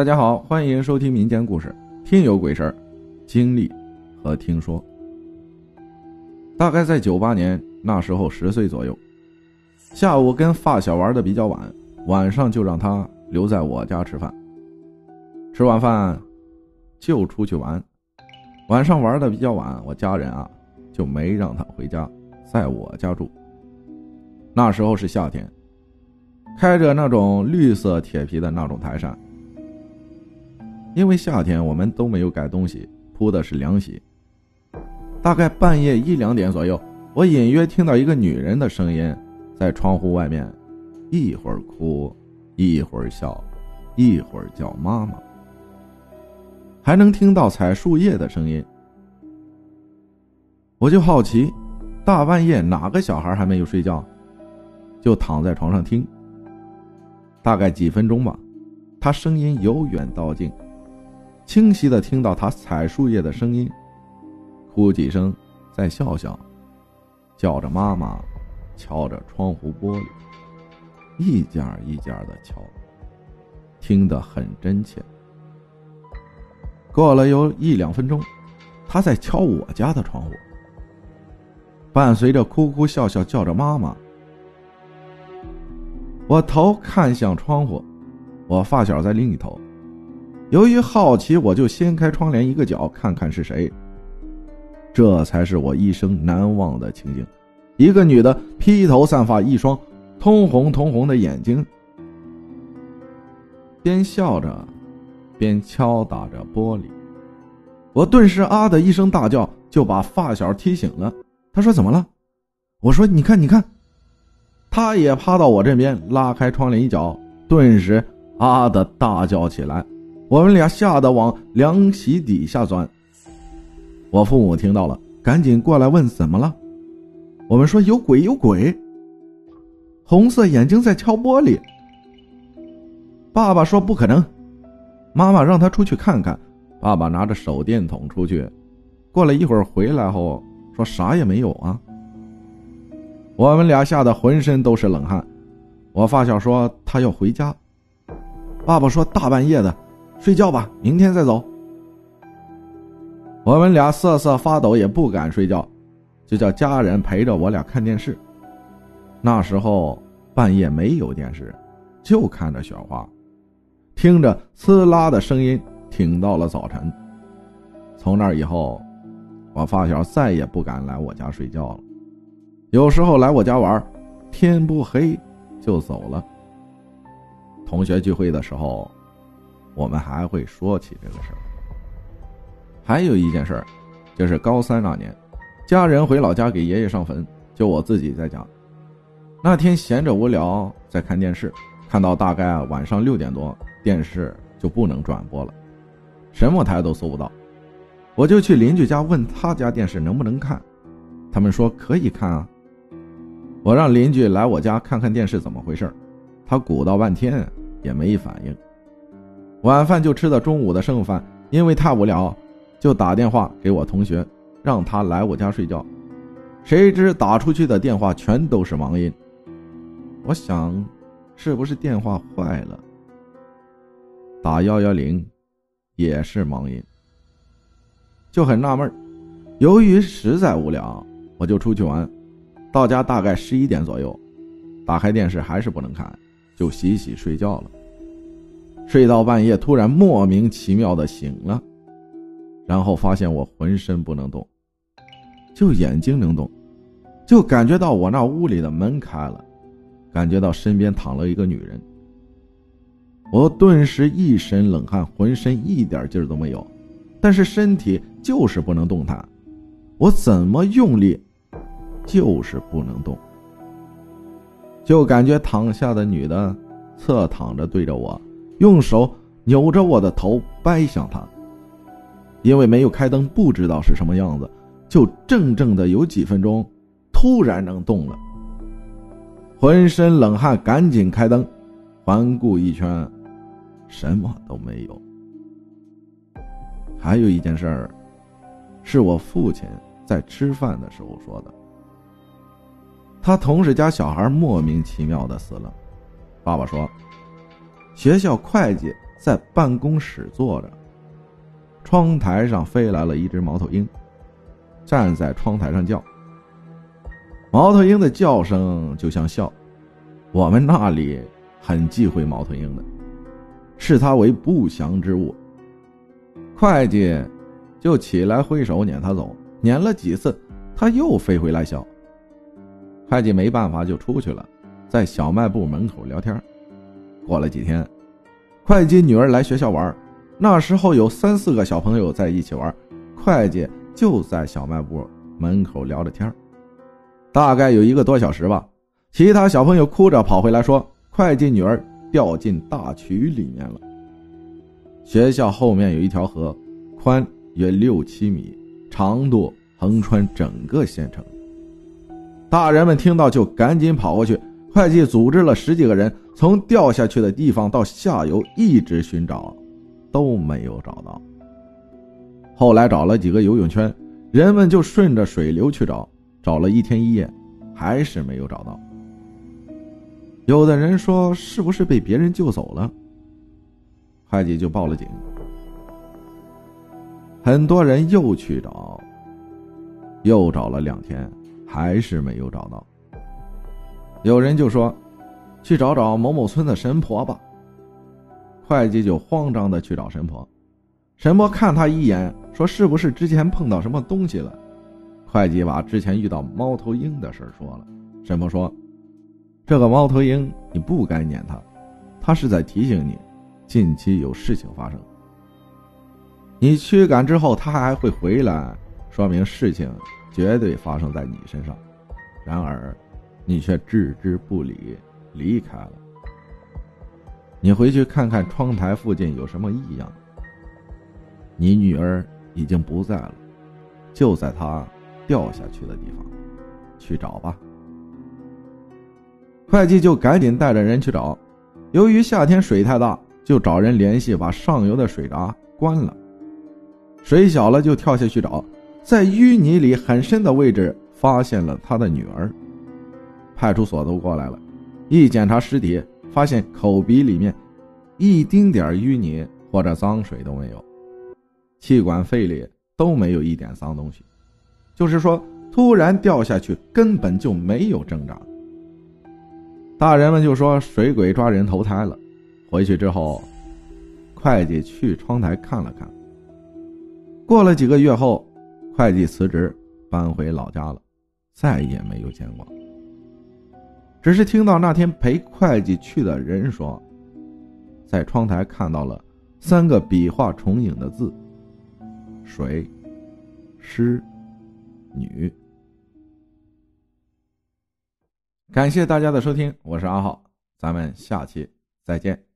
大家好，欢迎收听民间故事《听有鬼事儿》，经历和听说。大概在九八年那时候，十岁左右，下午跟发小玩的比较晚，晚上就让他留在我家吃饭。吃完饭就出去玩，晚上玩的比较晚，我家人啊就没让他回家，在我家住。那时候是夏天，开着那种绿色铁皮的那种台扇。因为夏天我们都没有盖东西，铺的是凉席。大概半夜一两点左右，我隐约听到一个女人的声音在窗户外面，一会儿哭，一会儿笑，一会儿叫妈妈，还能听到采树叶的声音。我就好奇，大半夜哪个小孩还没有睡觉，就躺在床上听。大概几分钟吧，他声音由远到近。清晰的听到他踩树叶的声音，哭几声，再笑笑，叫着妈妈，敲着窗户玻璃，一件一件的敲，听得很真切。过了有一两分钟，他在敲我家的窗户，伴随着哭哭笑笑叫着妈妈。我头看向窗户，我发小在另一头。由于好奇，我就掀开窗帘一个角，看看是谁。这才是我一生难忘的情景：一个女的，披头散发，一双通红通红的眼睛，边笑着，边敲打着玻璃。我顿时啊的一声大叫，就把发小踢醒了。他说：“怎么了？”我说：“你看，你看。”他也趴到我这边，拉开窗帘一角，顿时啊的大叫起来。我们俩吓得往凉席底下钻。我父母听到了，赶紧过来问怎么了。我们说有鬼有鬼，红色眼睛在敲玻璃。爸爸说不可能，妈妈让他出去看看。爸爸拿着手电筒出去，过了一会儿回来后说啥也没有啊。我们俩吓得浑身都是冷汗。我发小说他要回家，爸爸说大半夜的。睡觉吧，明天再走。我们俩瑟瑟发抖，也不敢睡觉，就叫家人陪着我俩看电视。那时候半夜没有电视，就看着雪花，听着呲啦的声音，挺到了早晨。从那以后，我发小再也不敢来我家睡觉了。有时候来我家玩，天不黑就走了。同学聚会的时候。我们还会说起这个事儿。还有一件事儿，就是高三那年，家人回老家给爷爷上坟，就我自己在家。那天闲着无聊，在看电视，看到大概晚上六点多，电视就不能转播了，什么台都搜不到。我就去邻居家问他家电视能不能看，他们说可以看啊。我让邻居来我家看看电视怎么回事他鼓捣半天也没反应。晚饭就吃的中午的剩饭，因为太无聊，就打电话给我同学，让他来我家睡觉。谁知打出去的电话全都是忙音。我想，是不是电话坏了？打幺幺零，也是忙音。就很纳闷由于实在无聊，我就出去玩。到家大概十一点左右，打开电视还是不能看，就洗洗睡觉了。睡到半夜，突然莫名其妙的醒了，然后发现我浑身不能动，就眼睛能动，就感觉到我那屋里的门开了，感觉到身边躺了一个女人。我顿时一身冷汗，浑身一点劲儿都没有，但是身体就是不能动弹，我怎么用力，就是不能动，就感觉躺下的女的侧躺着对着我。用手扭着我的头掰向他，因为没有开灯，不知道是什么样子，就怔怔的有几分钟，突然能动了，浑身冷汗，赶紧开灯，环顾一圈，什么都没有。还有一件事儿，是我父亲在吃饭的时候说的，他同事家小孩莫名其妙的死了，爸爸说。学校会计在办公室坐着，窗台上飞来了一只猫头鹰，站在窗台上叫。猫头鹰的叫声就像笑，我们那里很忌讳猫头鹰的，视它为不祥之物。会计就起来挥手撵他走，撵了几次，他又飞回来笑。会计没办法就出去了，在小卖部门口聊天。过了几天，会计女儿来学校玩，那时候有三四个小朋友在一起玩，会计就在小卖部门口聊着天。大概有一个多小时吧，其他小朋友哭着跑回来，说会计女儿掉进大渠里面了。学校后面有一条河，宽约六七米，长度横穿整个县城。大人们听到就赶紧跑过去，会计组织了十几个人，从掉下去的地方到下游一直寻找，都没有找到。后来找了几个游泳圈，人们就顺着水流去找。找了一天一夜，还是没有找到。有的人说是不是被别人救走了？会计就报了警。很多人又去找，又找了两天，还是没有找到。有人就说：“去找找某某村的神婆吧。”会计就慌张的去找神婆。神婆看他一眼，说：“是不是之前碰到什么东西了？”会计把之前遇到猫头鹰的事说了。神婆说：“这个猫头鹰你不该撵它，它是在提醒你，近期有事情发生。你驱赶之后，它还会回来，说明事情绝对发生在你身上。然而，你却置之不理，离开了。你回去看看窗台附近有什么异样。你女儿已经不在了，就在她。”掉下去的地方，去找吧。会计就赶紧带着人去找。由于夏天水太大，就找人联系把上游的水闸关了。水小了就跳下去找，在淤泥里很深的位置发现了他的女儿。派出所都过来了，一检查尸体，发现口鼻里面一丁点淤泥或者脏水都没有，气管肺里都没有一点脏东西。就是说，突然掉下去，根本就没有挣扎。大人们就说水鬼抓人投胎了。回去之后，会计去窗台看了看。过了几个月后，会计辞职，搬回老家了，再也没有见过。只是听到那天陪会计去的人说，在窗台看到了三个笔画重影的字：水、湿。女，感谢大家的收听，我是阿浩，咱们下期再见。